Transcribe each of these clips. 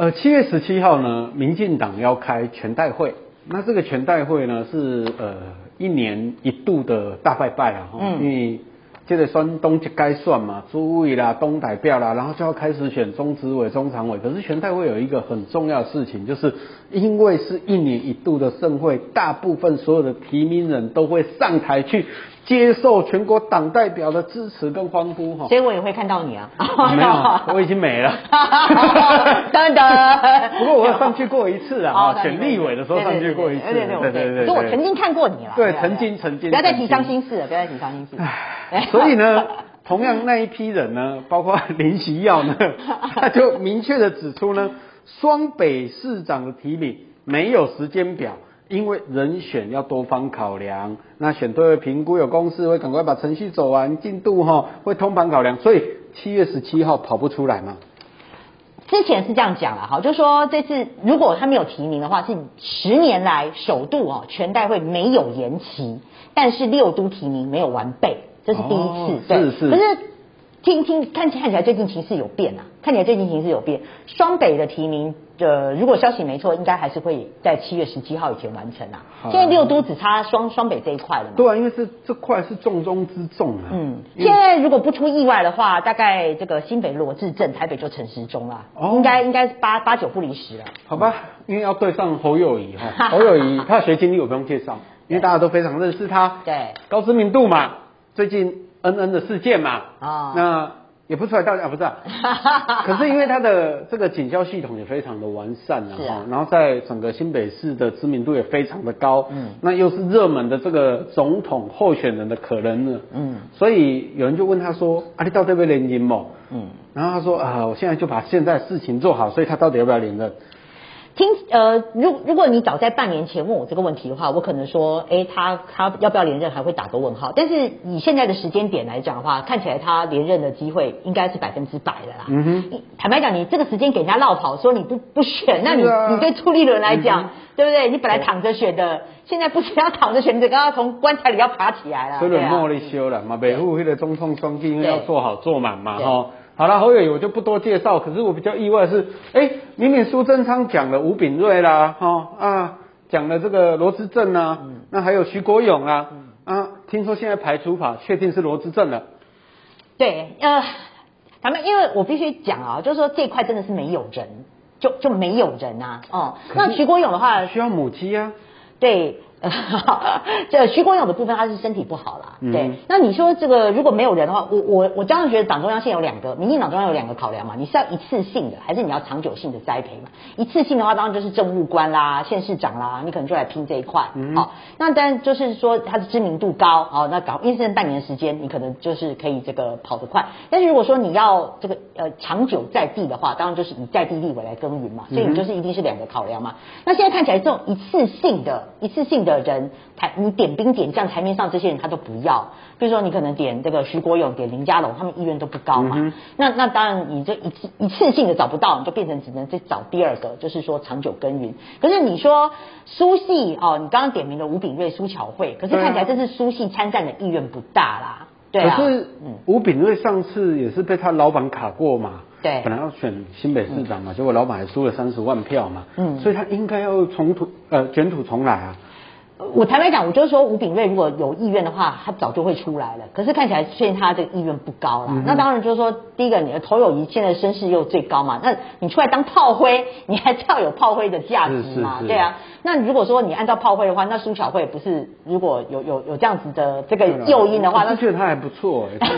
呃，七月十七号呢，民进党要开全代会，那这个全代会呢是呃一年一度的大拜拜啊，嗯，因为这个选东就该算嘛，诸位啦、东代表啦，然后就要开始选中执委、中常委。可是全代会有一个很重要的事情，就是因为是一年一度的盛会，大部分所有的提名人都会上台去接受全国党代表的支持跟欢呼哈。所以我也会看到你啊？没有，我已经没了。等等。不过我有上去过一次啊，选立委的时候上去过一次。对对对对。就我曾经看过你了。对，曾经曾经。不要再提伤心事了，不要再提伤心事。所以呢，同样那一批人呢，包括林奇耀呢，他就明确的指出呢，双北市长的提名没有时间表，因为人选要多方考量，那选对会评估有公示，会赶快把程序走完，进度哈会通盘考量，所以七月十七号跑不出来嘛。之前是这样讲了哈，就说这次如果他没有提名的话，是十年来首度哦，全代会没有延期，但是六都提名没有完备。这是第一次，哦、对，是是。可是听听看看起来最近情势有变啊，看起来最近情势有变。双北的提名，呃，如果消息没错，应该还是会在七月十七号以前完成啊。现在六都只差双双北这一块了嘛。对啊，因为这这块是重中之重啊。嗯，现在如果不出意外的话，大概这个新北罗志镇，台北就陈时中啦。哦。应该应该八八九不离十了。好吧，因为要对上侯友谊哈，侯友谊他的学经历我不用介绍，因为大家都非常认识他。对。高知名度嘛。最近恩恩的事件嘛，啊，那也不出来道歉啊，不是，啊。可是因为他的这个警消系统也非常的完善啊，然后在整个新北市的知名度也非常的高，嗯，那又是热门的这个总统候选人的可能呢，嗯，所以有人就问他说，啊，你到底要不要连任嘛？嗯，然后他说啊，我现在就把现在事情做好，所以他到底要不要连任？听，呃，如如果你早在半年前问我这个问题的话，我可能说，哎，他他要不要连任还会打个问号。但是以现在的时间点来讲的话，看起来他连任的机会应该是百分之百的啦。嗯哼。坦白讲，你这个时间给人家落跑，说你不不选，那你、啊、你对朱立伦来讲，嗯、对不对？你本来躺着选的，现在不是要躺着选，你刚刚从棺材里要爬起来了。所以莫里修了嘛，北部那个总统双进，因为要做好做满嘛，哈。好了，侯友宜我就不多介绍。可是我比较意外的是，哎、欸，明明苏贞昌讲了吴炳瑞啦，哈啊，讲了这个罗志正啊，嗯、那还有徐国勇啊，嗯、啊，听说现在排除法确定是罗志正了。对，呃，咱们因为我必须讲啊，就是说这块真的是没有人，就就没有人呐、啊，哦、嗯，那徐国勇的话需要母鸡啊，对。这徐国勇的部分，他是身体不好啦。对，嗯、那你说这个如果没有人的话，我我我当然觉得党中央现在有两个，民进党中央有两个考量嘛，你是要一次性的，还是你要长久性的栽培嘛？一次性的话，当然就是政务官啦、县市长啦，你可能就来拼这一块。嗯，好，那当然就是说他的知名度高，好，那搞因为剩半年的时间，你可能就是可以这个跑得快。但是如果说你要这个呃长久在地的话，当然就是以在地立委来耕耘嘛，所以你就是一定是两个考量嘛。那现在看起来这种一次性的、一次性的。的人台你点兵点将台面上这些人他都不要，比如说你可能点这个徐国勇，点林佳龙，他们意愿都不高嘛。那那当然你这一次一次性的找不到，你就变成只能再找第二个，就是说长久耕耘。可是你说苏系哦，你刚刚点名的吴炳瑞、苏巧慧，可是看起来这次苏系参战的意愿不大啦。对啊。可是吴炳瑞上次也是被他老板卡过嘛。对。本来要选新北市长嘛，嗯、结果老板还输了三十万票嘛。嗯。所以他应该要重土呃卷土重来啊。我坦白讲，我就是说吴炳瑞如果有意愿的话，他早就会出来了。可是看起来现在他这个意愿不高了。嗯、那当然就是说，第一个你的侯友宜现在声势又最高嘛，那你出来当炮灰，你还是要有炮灰的价值嘛，对啊。那如果说你按照炮灰的话，那苏巧慧不是如果有有有这样子的这个诱因的话，那我觉得他还不错，哎，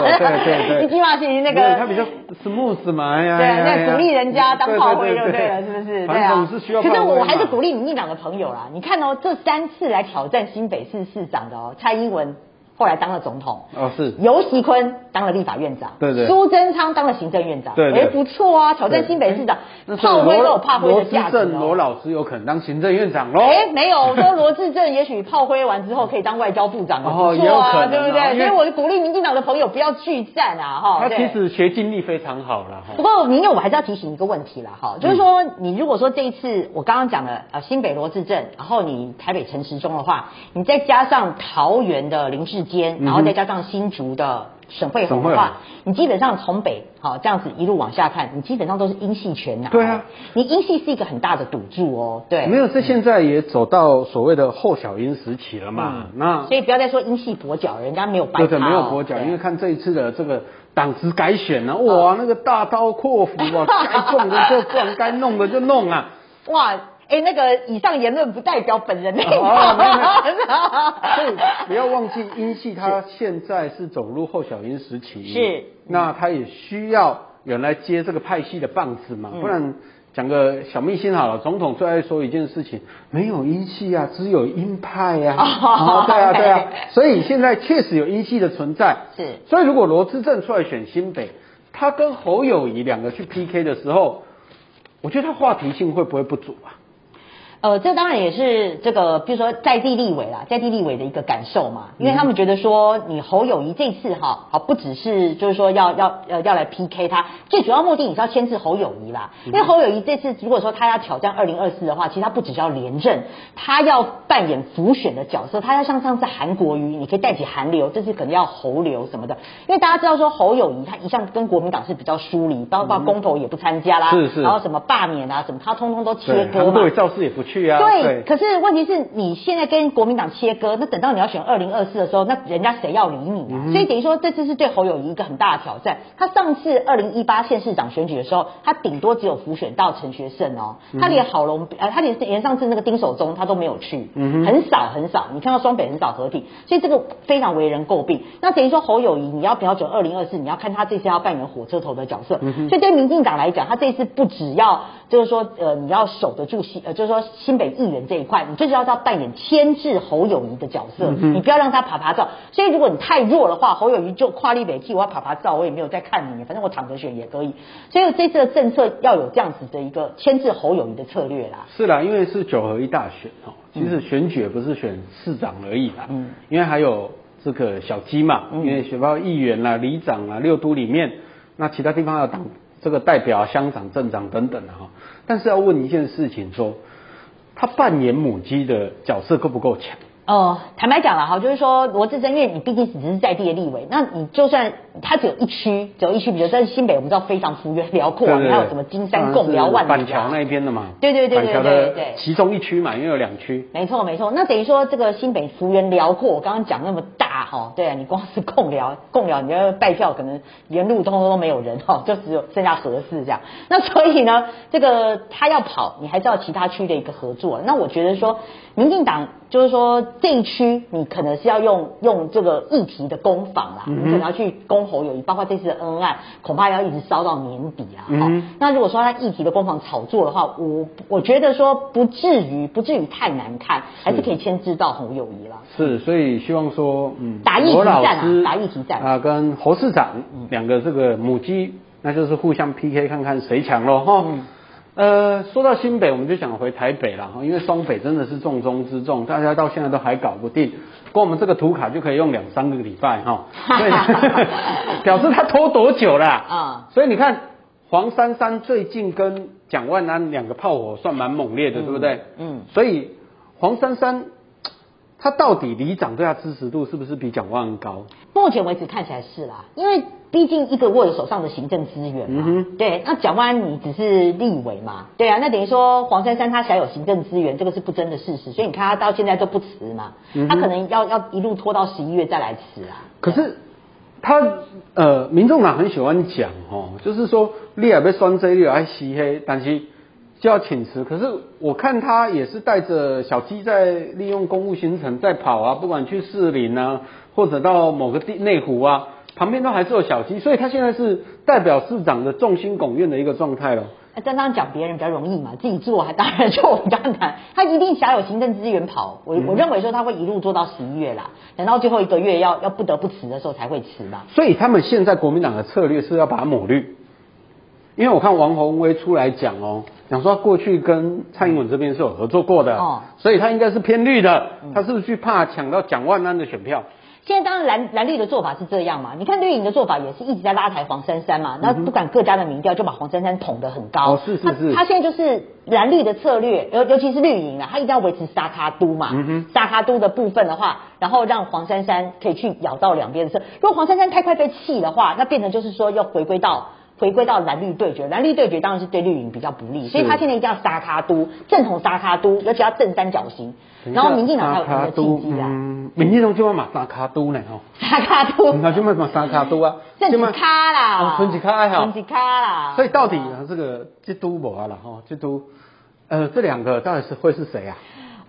对对对，你起码是那个他比较 smooth 嘛，哎呀，对，那鼓励人家当炮灰就对了，是不是？对啊。可是我还是鼓励民进党的朋友啦，你看哦，这三次来挑战新北市市长的哦，蔡英文。后来当了总统。哦，是。游锡堃当了立法院长，对对，苏贞昌当了行政院长，对，哎不错啊，挑战新北市长，炮灰都有炮灰的价值。罗老师有可能当行政院长喽？哎，没有，我说罗志正也许炮灰完之后可以当外交部长，不错啊，对不对？所以我就鼓励民进党的朋友不要拒战啊，哈。他其实学经历非常好了，不过明佑我还是要提醒一个问题了，哈，就是说你如果说这一次我刚刚讲的呃新北罗志政，然后你台北陈时中的话，你再加上桃园的林智间，然后再加上新竹的省会红的话，你基本上从北好这样子一路往下看，你基本上都是英系全拿。对啊，你英系是一个很大的赌注哦。对，没有，这现在也走到所谓的后小英时期了嘛。嗯、那所以不要再说英系跛脚，人家没有掰。对，没有跛脚，因为看这一次的这个党职改选呢、啊，哇，那个大刀阔斧啊，该撞的就撞，该弄的就弄啊，哇。哎、欸，那个以上言论不代表本人的。所以不要忘记，英系他现在是走入后小英时期，是，那他也需要人来接这个派系的棒子嘛，不然讲个小秘辛好了，总统最爱说一件事情，没有英系啊，只有鹰派呀、啊，啊对啊对啊，所以现在确实有英系的存在，是，所以如果罗志正出来选新北，他跟侯友谊两个去 PK 的时候，我觉得他话题性会不会不足啊？呃，这当然也是这个，比如说在地立委啦，在地立委的一个感受嘛，因为他们觉得说，你侯友谊这次哈，好不只是就是说要要呃要来 PK 他，最主要目的你是要牵制侯友谊啦，因为侯友谊这次如果说他要挑战二零二四的话，其实他不只是要连任，他要扮演浮选的角色，他要像上次韩国瑜，你可以带起韩流，这次可能要侯流什么的，因为大家知道说侯友谊他一向跟国民党是比较疏离，包括公投也不参加啦，是是，然后什么罢免啊什么，他通通都切割嘛，对，造势也不。去啊，对，对，可是问题是你现在跟国民党切割，那等到你要选二零二四的时候，那人家谁要理你啊？嗯、所以等于说这次是对侯友谊一个很大的挑战。他上次二零一八县市长选举的时候，他顶多只有辅选到陈学圣哦，他连郝龙呃，他连连上次那个丁守中他都没有去，嗯，很少很少。你看到双北很少合体，所以这个非常为人诟病。那等于说侯友谊你要瞄准二零二四，你要看他这次要扮演火车头的角色。嗯、所以对民进党来讲，他这次不只要就是说呃你要守得住新呃就是说。新北议员这一块，你最主要是要扮演牵制侯友谊的角色，嗯，你不要让他爬爬照。所以如果你太弱的话，侯友谊就跨立北替我要趴趴走，我也没有在看你，反正我躺着选也可以。所以这次的政策要有这样子的一个牵制侯友谊的策略啦。是啦，因为是九合一大选哦，其实选举也不是选市长而已啦，嗯，因为还有这个小鸡嘛，因为选包议员啦、里长啊、六都里面，那其他地方要当这个代表、乡长、镇长等等的哈。但是要问一件事情说。他扮演母鸡的角色够不够强？哦，坦白讲了哈，就是说罗志珍，因为你毕竟只是在地的立委，那你就算他只有一区，只有一区，比如在新北，我们知道非常幅员辽阔，你还有什么金山、贡寮、万桥那边的嘛？对对对对对其中一区嘛，因为有两区。没错没错，那等于说这个新北幅员辽阔，我刚刚讲那么大哈，对啊，你光是贡寮，贡寮你要拜票，可能沿路通通都没有人哈，就只有剩下核四这样。那所以呢，这个他要跑，你还是要其他区的一个合作。那我觉得说，民进党。就是说，这一区你可能是要用用这个议题的攻防啦，嗯、你可能要去攻侯友谊，包括这次的恩案，恐怕要一直烧到年底啊。嗯，那如果说他议题的攻防炒作的话，我我觉得说不至于不至于太难看，还是可以牵制到侯友谊啦。是，所以希望说，嗯，打议题战啊，打议题战啊，跟侯市长两个这个母鸡，那就是互相 PK，看看谁强喽哈。嗯呃，说到新北，我们就想回台北了哈，因为双北真的是重中之重，大家到现在都还搞不定，光我们这个图卡就可以用两三个礼拜哈，所以 表示他拖多久了啊？所以你看黄珊珊最近跟蒋万安两个炮火算蛮猛烈的，对不对？嗯，所以黄珊珊他到底里长对他支持度是不是比蒋万安高？目前为止看起来是啦，因为。毕竟一个握有手上的行政资源嘛，嗯、对，那蒋万安你只是立委嘛，对啊，那等于说黄珊珊她享有行政资源，这个是不争的事实，所以你看他到现在都不辞嘛，嗯、他可能要要一路拖到十一月再来辞啊。可是他呃，民众党很喜欢讲哦，就是说你也被酸这，你也爱吸黑，但是就要请辞。可是我看他也是带着小鸡在利用公务行程在跑啊，不管去士林啊，或者到某个地内湖啊。旁边都还是有小鸡，所以他现在是代表市长的众星拱月的一个状态了。那刚刚讲别人比较容易嘛，自己做还当然就比较难。他一定享有行政资源跑，我、嗯、我认为说他会一路做到十一月啦，等到最后一个月要要不得不辞的时候才会辞嘛。所以他们现在国民党的策略是要把它抹绿，因为我看王宏威出来讲哦，讲说他过去跟蔡英文这边是有合作过的，哦，所以他应该是偏绿的，他是不是去怕抢到蒋万安的选票？现在当然蓝蓝绿的做法是这样嘛？你看绿营的做法也是一直在拉抬黄珊珊嘛，那不管各家的民调就把黄珊珊捧得很高。哦，是是是。他现在就是蓝绿的策略，尤尤其是绿营啊，他一定要维持沙卡都嘛。嗯哼。沙卡都的部分的话，然后让黄珊珊可以去咬到两边的车。如果黄珊珊太快被气的话，那变成就是说要回归到。回归到蓝绿对决，蓝绿对决当然是对绿营比较不利，所以他现在一定要沙卡都，正统沙卡都，而且要正三角形，然后民进党还有什么契机啊？嗯，民进党就要嘛沙卡都呢吼，沙卡都，那就嘛嘛沙卡都啊，正几卡啦，正几卡还好，正几卡啦，所以到底这个这都无啊了哈，这都呃这两个到底是会是谁啊？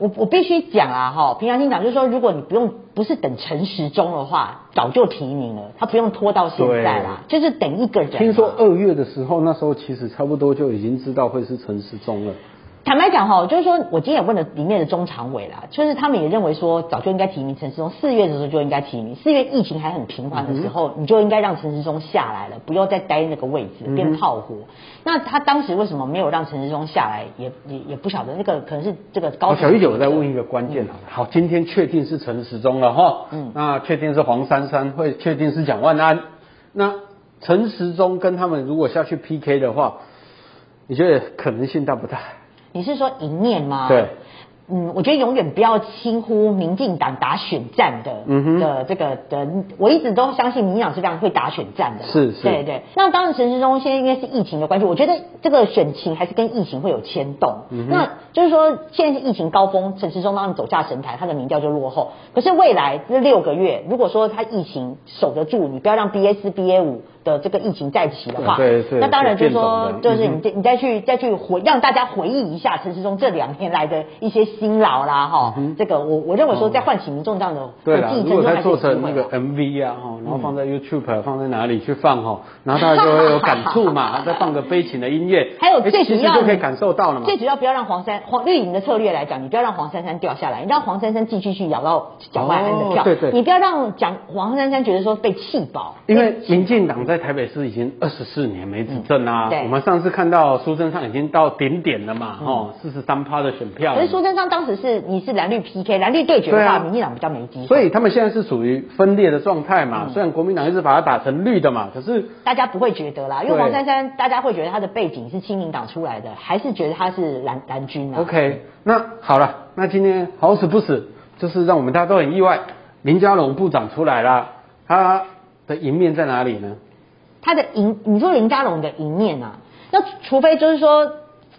我我必须讲啊，哈，平常心讲，就是说，如果你不用不是等陈时中的话，早就提名了，他不用拖到现在啦，就是等一个人。听说二月的时候，那时候其实差不多就已经知道会是陈时中了。坦白讲哈，就是说我今天也问了里面的中常委啦，就是他们也认为说，早就应该提名陈时中，四月的时候就应该提名，四月疫情还很平缓的时候，嗯、你就应该让陈时中下来了，不要再待那个位置变炮火。嗯、那他当时为什么没有让陈时中下来，也也也不晓得，那个可能是这个高。小玉姐，我再问一个关键啊，嗯、好，今天确定是陈时中了哈，嗯，那确定是黄珊珊，会确定是蒋万安，那陈时中跟他们如果下去 PK 的话，你觉得可能性大不大？你是说一面吗？对，嗯，我觉得永远不要轻忽民进党打选战的，嗯哼，的这个的，我一直都相信民进党是这样会打选战的，是是，对对。那当然陈时中现在应该是疫情的关系，我觉得这个选情还是跟疫情会有牵动。嗯哼，那就是说现在是疫情高峰，陈时中当然走下神坛，他的民调就落后。可是未来这六个月，如果说他疫情守得住，你不要让 BA 四 BA 五。的这个疫情再起的话，对对，那当然就是说，就是你你再去再去回让大家回忆一下陈时中这两年来的一些辛劳啦，哈，这个我我认为说在唤起民众这样的，对啦，如果他做成那个 MV 啊，哈，然后放在 YouTube 放在哪里去放哈，然后大家就会有感触嘛，再放个悲情的音乐，还有最主要就可以感受到了嘛。最主要不要让黄珊黄绿营的策略来讲，你不要让黄珊珊掉下来，你让黄珊珊继续去咬到蒋万安的票，对对，你不要让蒋黄珊珊觉得说被气饱，因为民进党在台北市已经。二十四年没执政啊！我们上次看到苏贞昌已经到顶点了嘛，哦，四十三趴的选票。可是苏贞昌当时是你是蓝绿 PK，蓝绿对决的话，民进党比较没机会。所以他们现在是属于分裂的状态嘛。虽然国民党一直把它打成绿的嘛，可是大家不会觉得啦，因为黄珊珊大家会觉得他的背景是亲民党出来的，还是觉得他是蓝蓝军啊？OK，那好了，那今天好死不死，就是让我们大家都很意外，林佳龙部长出来了，他的赢面在哪里呢？他的赢，你说林佳龙的赢面啊？那除非就是说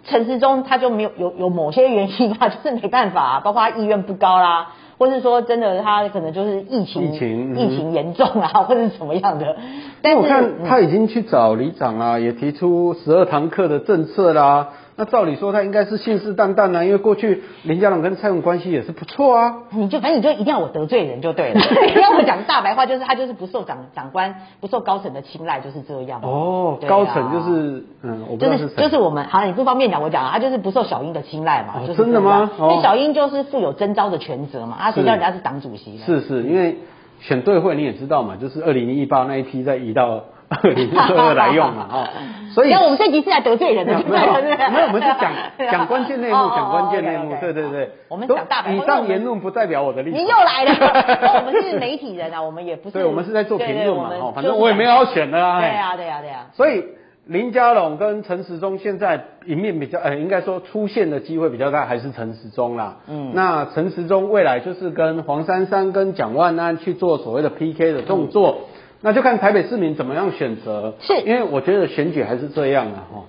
陈时中他就没有有有某些原因啊，就是没办法啊，包括他意愿不高啦，或是说真的他可能就是疫情疫情、嗯、疫情严重啊，或者是什么样的。但是我看他已经去找里长啊，也提出十二堂课的政策啦。那照理说他应该是信誓旦旦啊，因为过去林佳龙跟蔡英文关系也是不错啊。你就反正你就一定要我得罪人就对了，你要我讲大白话就是他就是不受长长官不受高层的青睐就是这样。哦，啊、高层就是嗯，我不知道是谁。就是我们好，你不方便讲我讲啊，他就是不受小英的青睐嘛。哦、真的吗？因为小英就是负有征召的权责嘛，啊，谁叫人家是党主席呢？是是，因为选对会你也知道嘛，就是二零一八那一批在移到。你是说来用嘛？哦，所以那我们这集是来得罪人的，没有，没有，我们是讲 讲关键内幕，讲关键内幕，对对对。我们讲大白，以上言论不代表我的立场。你又来了，那 我们是媒体人啊，我们也不是。对，我们是在做评论嘛，哦，反正我也没有要选的啊。对呀，对呀，对呀。所以林佳龙跟陈时中现在赢面比较，呃，应该说出现的机会比较大，还是陈时中啦。嗯。那陈时中未来就是跟黄珊珊跟蒋万安去做所谓的 PK 的动作。那就看台北市民怎么样选择，是。因为我觉得选举还是这样啊，哈，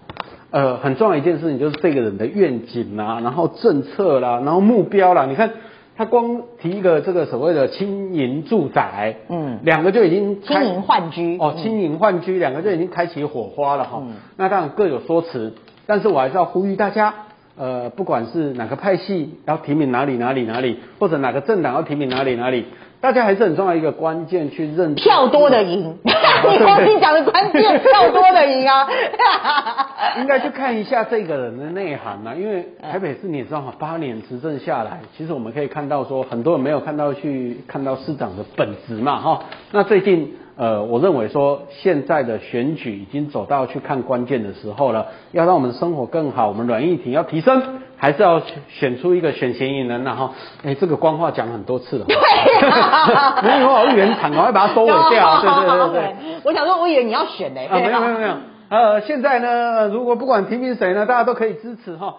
呃，很重要一件事情就是这个人的愿景啦，然后政策啦，然后目标啦，你看他光提一个这个所谓的轻盈住宅，嗯，两个就已经轻盈换居。哦，轻盈换居两个就已经开启火花了哈，嗯，那当然各有说辞，但是我还是要呼吁大家，呃，不管是哪个派系要提名哪里哪里哪里，或者哪个政党要提名哪里哪里。大家还是很重要一个关键，去认票多的赢。你刚才讲的关键，票多的赢啊。应该去看一下这个人的内涵啊，因为台北市你也知道嘛，八年执政下来，其实我们可以看到说，很多人没有看到去看到市长的本质嘛，哈。那最近呃，我认为说现在的选举已经走到去看关键的时候了，要让我们的生活更好，我们软硬体要提升。还是要选出一个选嫌疑人，然后，哎，这个官话讲很多次了。对啊，没有好原厂，赶快把它收尾掉。对对对对。我想说，我以为你要选呢。啊，没有没有没有。呃，现在呢，如果不管提名谁呢，大家都可以支持哈。